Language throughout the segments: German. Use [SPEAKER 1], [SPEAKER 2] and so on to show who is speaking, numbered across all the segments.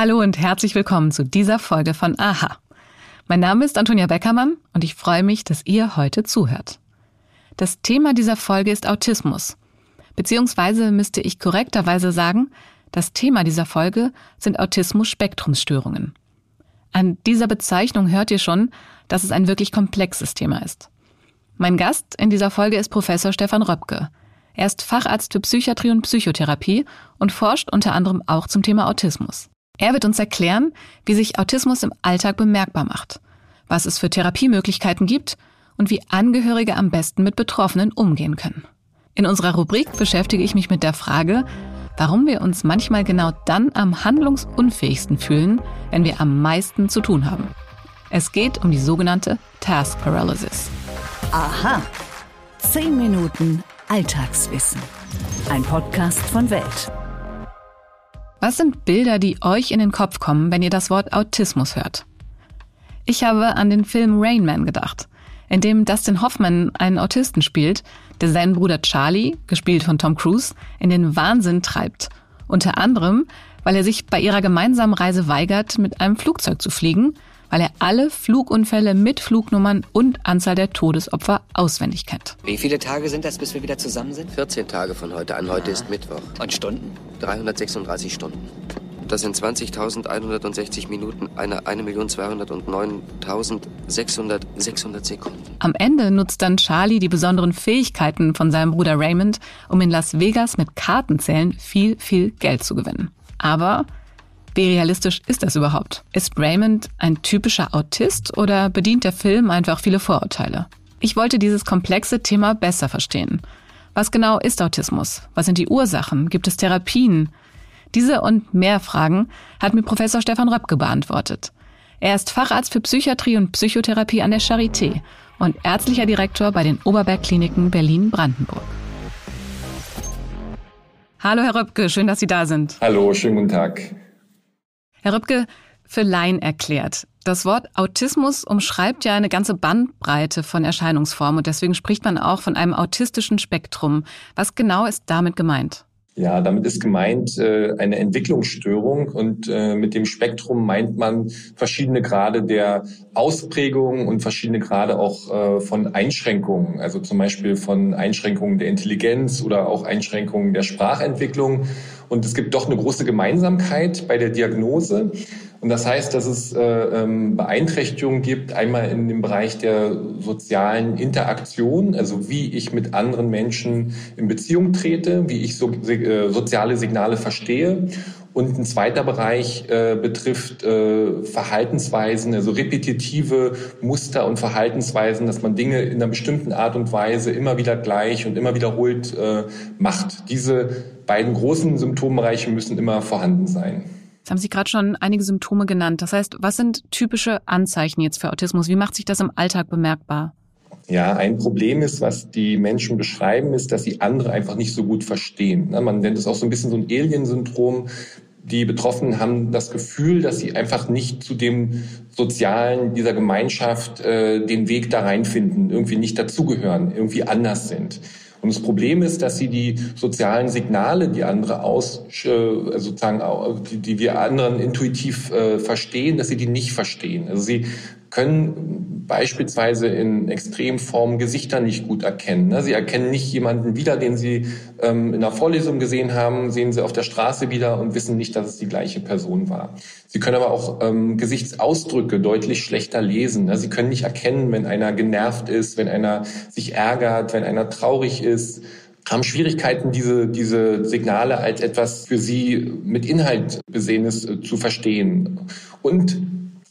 [SPEAKER 1] Hallo und herzlich willkommen zu dieser Folge von Aha. Mein Name ist Antonia Beckermann und ich freue mich, dass ihr heute zuhört. Das Thema dieser Folge ist Autismus. Beziehungsweise müsste ich korrekterweise sagen, das Thema dieser Folge sind Autismus-Spektrumsstörungen. An dieser Bezeichnung hört ihr schon, dass es ein wirklich komplexes Thema ist. Mein Gast in dieser Folge ist Professor Stefan Röpke. Er ist Facharzt für Psychiatrie und Psychotherapie und forscht unter anderem auch zum Thema Autismus. Er wird uns erklären, wie sich Autismus im Alltag bemerkbar macht, was es für Therapiemöglichkeiten gibt und wie Angehörige am besten mit Betroffenen umgehen können. In unserer Rubrik beschäftige ich mich mit der Frage, warum wir uns manchmal genau dann am handlungsunfähigsten fühlen, wenn wir am meisten zu tun haben. Es geht um die sogenannte Task Paralysis.
[SPEAKER 2] Aha. Zehn Minuten Alltagswissen. Ein Podcast von Welt.
[SPEAKER 1] Was sind Bilder, die euch in den Kopf kommen, wenn ihr das Wort Autismus hört? Ich habe an den Film Rain Man gedacht, in dem Dustin Hoffman einen Autisten spielt, der seinen Bruder Charlie, gespielt von Tom Cruise, in den Wahnsinn treibt. Unter anderem, weil er sich bei ihrer gemeinsamen Reise weigert, mit einem Flugzeug zu fliegen, weil er alle Flugunfälle mit Flugnummern und Anzahl der Todesopfer auswendig kennt.
[SPEAKER 3] Wie viele Tage sind das, bis wir wieder zusammen sind?
[SPEAKER 4] 14 Tage von heute an. Heute ist Mittwoch.
[SPEAKER 3] Und Stunden?
[SPEAKER 4] 336 Stunden. Das sind 20.160 Minuten, eine 1.209.600 600 Sekunden.
[SPEAKER 1] Am Ende nutzt dann Charlie die besonderen Fähigkeiten von seinem Bruder Raymond, um in Las Vegas mit Kartenzählen viel, viel Geld zu gewinnen. Aber wie realistisch ist das überhaupt? Ist Raymond ein typischer Autist oder bedient der Film einfach viele Vorurteile? Ich wollte dieses komplexe Thema besser verstehen. Was genau ist Autismus? Was sind die Ursachen? Gibt es Therapien? Diese und mehr Fragen hat mir Professor Stefan Röpke beantwortet. Er ist Facharzt für Psychiatrie und Psychotherapie an der Charité und ärztlicher Direktor bei den Oberbergkliniken Berlin-Brandenburg. Hallo Herr Röpke, schön, dass Sie da sind.
[SPEAKER 5] Hallo, schönen guten Tag.
[SPEAKER 1] Herr Rübke, für Laien erklärt. Das Wort Autismus umschreibt ja eine ganze Bandbreite von Erscheinungsformen und deswegen spricht man auch von einem autistischen Spektrum. Was genau ist damit gemeint?
[SPEAKER 5] Ja, damit ist gemeint äh, eine Entwicklungsstörung und äh, mit dem Spektrum meint man verschiedene Grade der Ausprägung und verschiedene Grade auch äh, von Einschränkungen, also zum Beispiel von Einschränkungen der Intelligenz oder auch Einschränkungen der Sprachentwicklung. Und es gibt doch eine große Gemeinsamkeit bei der Diagnose. Und das heißt, dass es äh, ähm, Beeinträchtigungen gibt, einmal in dem Bereich der sozialen Interaktion, also wie ich mit anderen Menschen in Beziehung trete, wie ich so, äh, soziale Signale verstehe. Und ein zweiter Bereich äh, betrifft äh, Verhaltensweisen, also repetitive Muster und Verhaltensweisen, dass man Dinge in einer bestimmten Art und Weise immer wieder gleich und immer wiederholt äh, macht. Diese beiden großen Symptombereiche müssen immer vorhanden sein.
[SPEAKER 1] Jetzt haben Sie gerade schon einige Symptome genannt. Das heißt, was sind typische Anzeichen jetzt für Autismus? Wie macht sich das im Alltag bemerkbar?
[SPEAKER 5] Ja, ein Problem ist, was die Menschen beschreiben, ist, dass sie andere einfach nicht so gut verstehen. Ne, man nennt es auch so ein bisschen so ein Alien-Syndrom. Die Betroffenen haben das Gefühl, dass sie einfach nicht zu dem Sozialen dieser Gemeinschaft äh, den Weg da reinfinden, irgendwie nicht dazugehören, irgendwie anders sind. Und das Problem ist, dass sie die sozialen Signale, die andere aus, äh, sozusagen, die, die wir anderen intuitiv äh, verstehen, dass sie die nicht verstehen. Also sie können beispielsweise in Extremformen Gesichter nicht gut erkennen. Ne? Sie erkennen nicht jemanden wieder, den sie ähm, in der Vorlesung gesehen haben, sehen sie auf der Straße wieder und wissen nicht, dass es die gleiche Person war. Sie können aber auch ähm, Gesichtsausdrücke deutlich schlechter lesen. Ne? Sie können nicht erkennen, wenn einer genervt ist, wenn einer sich ärgert, wenn einer traurig ist haben Schwierigkeiten, diese, diese Signale als etwas für sie mit Inhalt Besehenes äh, zu verstehen. Und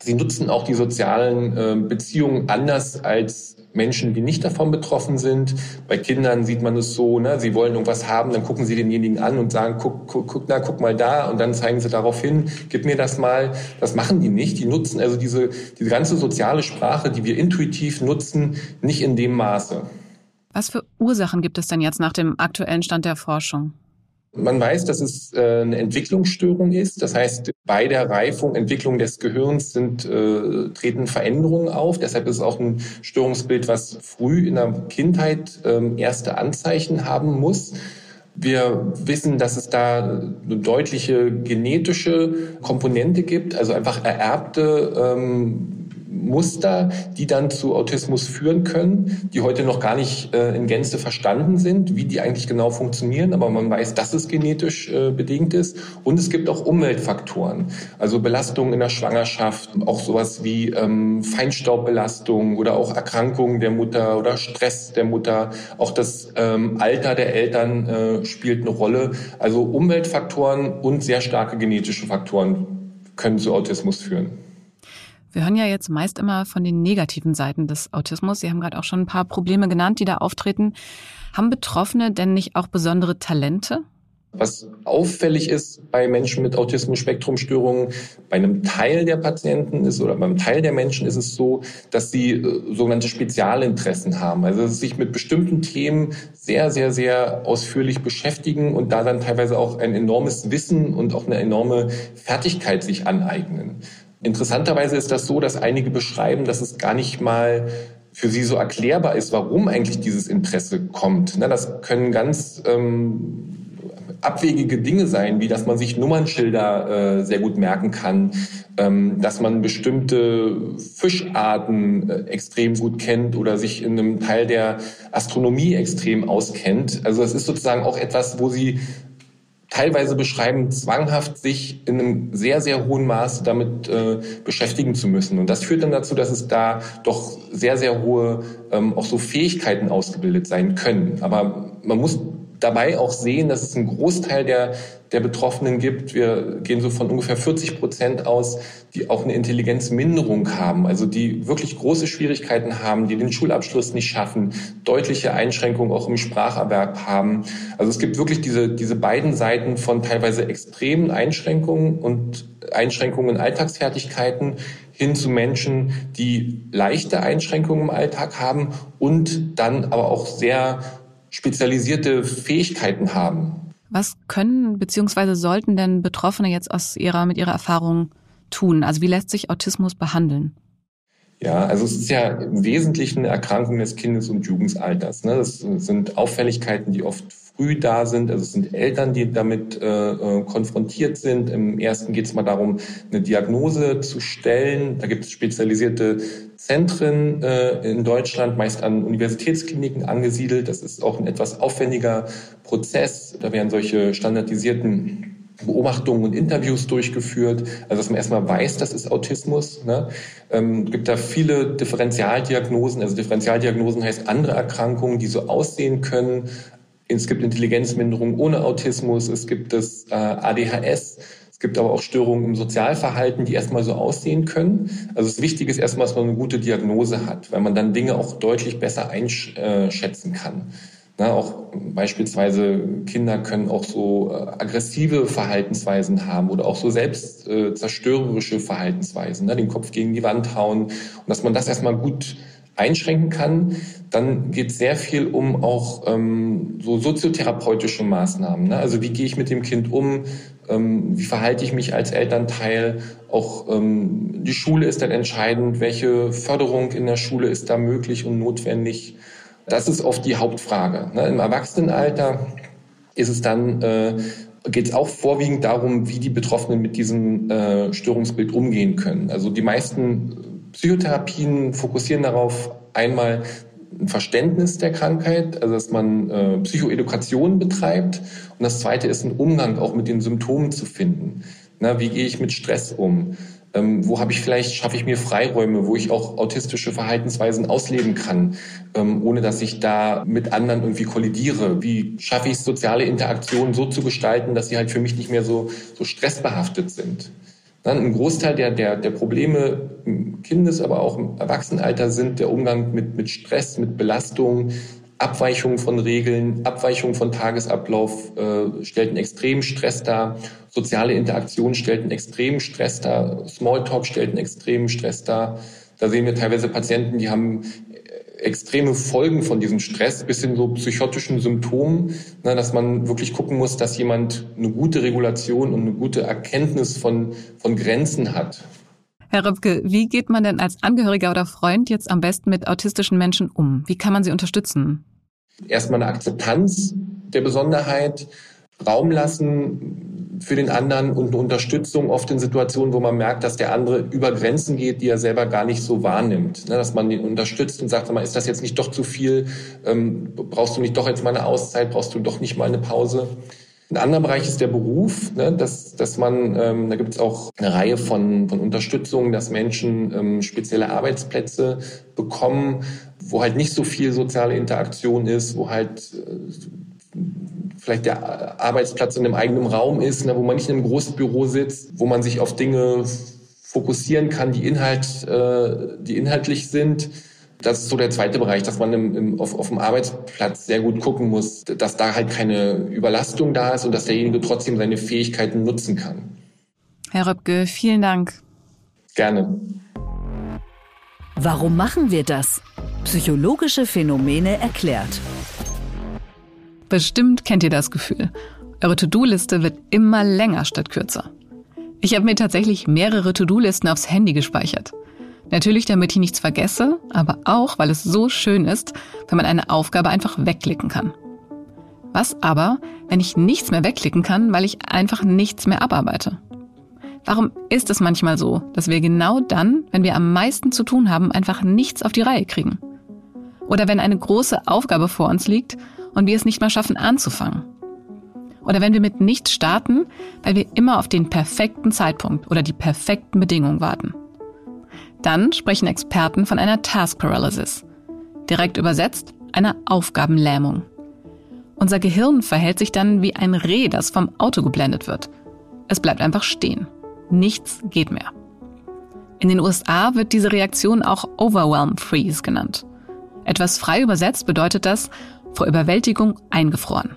[SPEAKER 5] Sie nutzen auch die sozialen äh, Beziehungen anders als Menschen, die nicht davon betroffen sind. Bei Kindern sieht man es so, ne, sie wollen irgendwas haben, dann gucken sie denjenigen an und sagen, guck, guck, guck, na, guck mal da und dann zeigen sie darauf hin, gib mir das mal. Das machen die nicht. Die nutzen also diese, diese ganze soziale Sprache, die wir intuitiv nutzen, nicht in dem Maße.
[SPEAKER 1] Was für Ursachen gibt es denn jetzt nach dem aktuellen Stand der Forschung?
[SPEAKER 5] Man weiß, dass es äh, eine Entwicklungsstörung ist. Das heißt, bei der Reifung, Entwicklung des Gehirns sind, äh, treten Veränderungen auf. Deshalb ist es auch ein Störungsbild, was früh in der Kindheit ähm, erste Anzeichen haben muss. Wir wissen, dass es da eine deutliche genetische Komponente gibt, also einfach ererbte ähm, Muster, die dann zu Autismus führen können, die heute noch gar nicht äh, in Gänze verstanden sind, wie die eigentlich genau funktionieren, aber man weiß, dass es genetisch äh, bedingt ist. Und es gibt auch Umweltfaktoren, also Belastungen in der Schwangerschaft, auch sowas wie ähm, Feinstaubbelastung oder auch Erkrankungen der Mutter oder Stress der Mutter. Auch das ähm, Alter der Eltern äh, spielt eine Rolle. Also Umweltfaktoren und sehr starke genetische Faktoren können zu Autismus führen.
[SPEAKER 1] Wir hören ja jetzt meist immer von den negativen Seiten des Autismus. Sie haben gerade auch schon ein paar Probleme genannt, die da auftreten. Haben Betroffene denn nicht auch besondere Talente?
[SPEAKER 5] Was auffällig ist bei Menschen mit Autismus-Spektrum-Störungen, bei einem Teil der Patienten ist oder beim Teil der Menschen ist es so, dass sie äh, sogenannte Spezialinteressen haben. Also dass sie sich mit bestimmten Themen sehr, sehr, sehr ausführlich beschäftigen und da dann teilweise auch ein enormes Wissen und auch eine enorme Fertigkeit sich aneignen. Interessanterweise ist das so, dass einige beschreiben, dass es gar nicht mal für sie so erklärbar ist, warum eigentlich dieses Interesse kommt. Das können ganz ähm, abwegige Dinge sein, wie dass man sich Nummernschilder äh, sehr gut merken kann, ähm, dass man bestimmte Fischarten äh, extrem gut kennt oder sich in einem Teil der Astronomie extrem auskennt. Also es ist sozusagen auch etwas, wo sie teilweise beschreiben, zwanghaft sich in einem sehr, sehr hohen Maße damit äh, beschäftigen zu müssen. Und das führt dann dazu, dass es da doch sehr, sehr hohe ähm, auch so Fähigkeiten ausgebildet sein können. Aber man muss dabei auch sehen, dass es einen Großteil der, der Betroffenen gibt. Wir gehen so von ungefähr 40 Prozent aus, die auch eine Intelligenzminderung haben, also die wirklich große Schwierigkeiten haben, die den Schulabschluss nicht schaffen, deutliche Einschränkungen auch im Spracherwerb haben. Also es gibt wirklich diese, diese beiden Seiten von teilweise extremen Einschränkungen und Einschränkungen in Alltagsfertigkeiten hin zu Menschen, die leichte Einschränkungen im Alltag haben und dann aber auch sehr spezialisierte Fähigkeiten haben.
[SPEAKER 1] Was können bzw. sollten denn Betroffene jetzt aus ihrer, mit ihrer Erfahrung tun? Also wie lässt sich Autismus behandeln?
[SPEAKER 5] Ja, also es ist ja im Wesentlichen eine Erkrankung des Kindes- und Jugendalters. Ne? Das sind Auffälligkeiten, die oft früh da sind. Also es sind Eltern, die damit äh, äh konfrontiert sind. Im ersten geht es mal darum, eine Diagnose zu stellen. Da gibt es spezialisierte Zentren äh, in Deutschland, meist an Universitätskliniken angesiedelt. Das ist auch ein etwas aufwendiger Prozess. Da werden solche standardisierten Beobachtungen und Interviews durchgeführt, also dass man erstmal weiß, das ist Autismus. Ne? Ähm, gibt da viele Differentialdiagnosen, also Differentialdiagnosen heißt andere Erkrankungen, die so aussehen können. Es gibt Intelligenzminderung ohne Autismus, es gibt das äh, ADHS, es gibt aber auch Störungen im Sozialverhalten, die erstmal so aussehen können. Also das Wichtige ist erstmal, dass man eine gute Diagnose hat, weil man dann Dinge auch deutlich besser einschätzen kann. Na, auch beispielsweise Kinder können auch so äh, aggressive Verhaltensweisen haben oder auch so selbstzerstörerische äh, Verhaltensweisen, ne, den Kopf gegen die Wand hauen. Und dass man das erstmal gut einschränken kann. Dann geht sehr viel um auch ähm, so soziotherapeutische Maßnahmen. Ne? Also wie gehe ich mit dem Kind um? Ähm, wie verhalte ich mich als Elternteil? Auch ähm, die Schule ist dann entscheidend. Welche Förderung in der Schule ist da möglich und notwendig? Das ist oft die Hauptfrage. Ne? Im Erwachsenenalter ist es dann äh, geht es auch vorwiegend darum, wie die Betroffenen mit diesem äh, Störungsbild umgehen können. Also die meisten Psychotherapien fokussieren darauf, einmal ein Verständnis der Krankheit, also dass man äh, Psychoedukation betreibt. Und das Zweite ist ein Umgang auch mit den Symptomen zu finden. Na, wie gehe ich mit Stress um? Ähm, wo habe ich vielleicht, schaffe ich mir Freiräume, wo ich auch autistische Verhaltensweisen ausleben kann, ähm, ohne dass ich da mit anderen irgendwie kollidiere? Wie schaffe ich es, soziale Interaktionen so zu gestalten, dass sie halt für mich nicht mehr so, so stressbehaftet sind? Dann ein Großteil der, der, der Probleme im Kindes-, aber auch im Erwachsenenalter sind der Umgang mit, mit Stress, mit Belastung, Abweichung von Regeln, Abweichung von Tagesablauf äh, stellt einen extremen Stress dar. Soziale Interaktion stellt einen extremen Stress dar. Smalltalk stellt einen extremen Stress dar. Da sehen wir teilweise Patienten, die haben extreme Folgen von diesem Stress bis hin so psychotischen Symptomen, ne, dass man wirklich gucken muss, dass jemand eine gute Regulation und eine gute Erkenntnis von, von Grenzen hat.
[SPEAKER 1] Herr Röpke, wie geht man denn als Angehöriger oder Freund jetzt am besten mit autistischen Menschen um? Wie kann man sie unterstützen?
[SPEAKER 5] Erstmal eine Akzeptanz der Besonderheit, Raum lassen für den anderen und eine Unterstützung oft in Situationen, wo man merkt, dass der andere über Grenzen geht, die er selber gar nicht so wahrnimmt. Ne, dass man ihn unterstützt und sagt, ist das jetzt nicht doch zu viel? Ähm, brauchst du nicht doch jetzt mal eine Auszeit? Brauchst du doch nicht mal eine Pause? Ein anderer Bereich ist der Beruf, ne, dass, dass man, ähm, da gibt es auch eine Reihe von, von Unterstützungen, dass Menschen ähm, spezielle Arbeitsplätze bekommen, wo halt nicht so viel soziale Interaktion ist, wo halt äh, vielleicht der Arbeitsplatz in einem eigenen Raum ist, ne, wo man nicht in einem Großbüro sitzt, wo man sich auf Dinge fokussieren kann, die, Inhalt, äh, die inhaltlich sind das ist so der zweite Bereich, dass man im, im, auf, auf dem Arbeitsplatz sehr gut gucken muss, dass da halt keine Überlastung da ist und dass derjenige trotzdem seine Fähigkeiten nutzen kann.
[SPEAKER 1] Herr Röpke, vielen Dank.
[SPEAKER 5] Gerne.
[SPEAKER 2] Warum machen wir das? Psychologische Phänomene erklärt.
[SPEAKER 1] Bestimmt kennt ihr das Gefühl. Eure To-Do-Liste wird immer länger statt kürzer. Ich habe mir tatsächlich mehrere To-Do-Listen aufs Handy gespeichert. Natürlich, damit ich nichts vergesse, aber auch, weil es so schön ist, wenn man eine Aufgabe einfach wegklicken kann. Was aber, wenn ich nichts mehr wegklicken kann, weil ich einfach nichts mehr abarbeite? Warum ist es manchmal so, dass wir genau dann, wenn wir am meisten zu tun haben, einfach nichts auf die Reihe kriegen? Oder wenn eine große Aufgabe vor uns liegt und wir es nicht mal schaffen anzufangen? Oder wenn wir mit nichts starten, weil wir immer auf den perfekten Zeitpunkt oder die perfekten Bedingungen warten? Dann sprechen Experten von einer Task Paralysis. Direkt übersetzt einer Aufgabenlähmung. Unser Gehirn verhält sich dann wie ein Reh, das vom Auto geblendet wird. Es bleibt einfach stehen. Nichts geht mehr. In den USA wird diese Reaktion auch Overwhelm Freeze genannt. Etwas frei übersetzt bedeutet das vor Überwältigung eingefroren.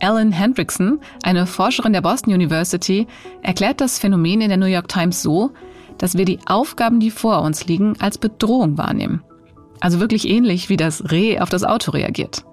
[SPEAKER 1] Ellen Hendrickson, eine Forscherin der Boston University, erklärt das Phänomen in der New York Times so, dass wir die Aufgaben, die vor uns liegen, als Bedrohung wahrnehmen. Also wirklich ähnlich wie das Reh auf das Auto reagiert.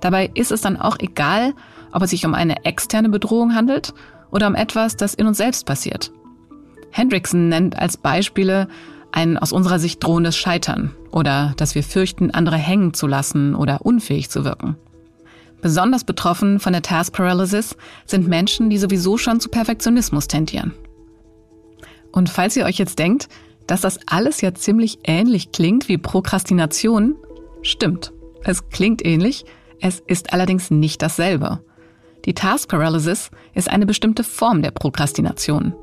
[SPEAKER 1] Dabei ist es dann auch egal, ob es sich um eine externe Bedrohung handelt oder um etwas, das in uns selbst passiert. Hendrickson nennt als Beispiele ein aus unserer Sicht drohendes Scheitern oder dass wir fürchten, andere hängen zu lassen oder unfähig zu wirken. Besonders betroffen von der Task Paralysis sind Menschen, die sowieso schon zu Perfektionismus tendieren und falls ihr euch jetzt denkt, dass das alles ja ziemlich ähnlich klingt wie Prokrastination, stimmt. Es klingt ähnlich, es ist allerdings nicht dasselbe. Die Task Paralysis ist eine bestimmte Form der Prokrastination.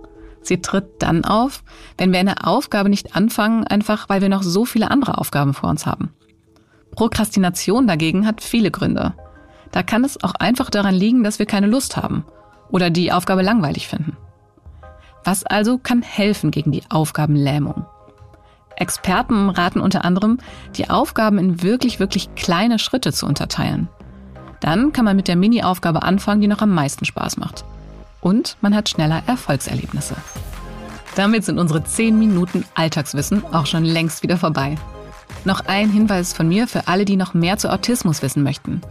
[SPEAKER 1] Sie tritt dann auf, wenn wir eine Aufgabe nicht anfangen, einfach weil wir noch so viele andere Aufgaben vor uns haben. Prokrastination dagegen hat viele Gründe. Da kann es auch einfach daran liegen, dass wir keine Lust haben oder die Aufgabe langweilig finden. Was also kann helfen gegen die Aufgabenlähmung? Experten raten unter anderem, die Aufgaben in wirklich, wirklich kleine Schritte zu unterteilen. Dann kann man mit der Mini-Aufgabe anfangen, die noch am meisten Spaß macht. Und man hat schneller Erfolgserlebnisse. Damit sind unsere 10 Minuten Alltagswissen auch schon längst wieder vorbei. Noch ein Hinweis von mir für alle, die noch mehr zu Autismus wissen möchten.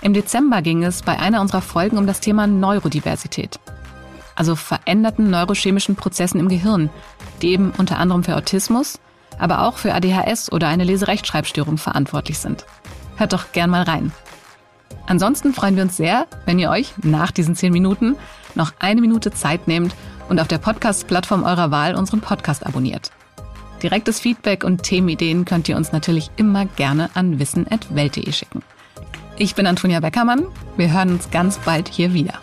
[SPEAKER 1] Im Dezember ging es bei einer unserer Folgen um das Thema Neurodiversität also veränderten neurochemischen Prozessen im Gehirn, die eben unter anderem für Autismus, aber auch für ADHS oder eine Leserechtschreibstörung verantwortlich sind. Hört doch gern mal rein. Ansonsten freuen wir uns sehr, wenn ihr euch nach diesen zehn Minuten noch eine Minute Zeit nehmt und auf der Podcast-Plattform eurer Wahl unseren Podcast abonniert. Direktes Feedback und Themenideen könnt ihr uns natürlich immer gerne an wissen.welt.de schicken. Ich bin Antonia Beckermann. Wir hören uns ganz bald hier wieder.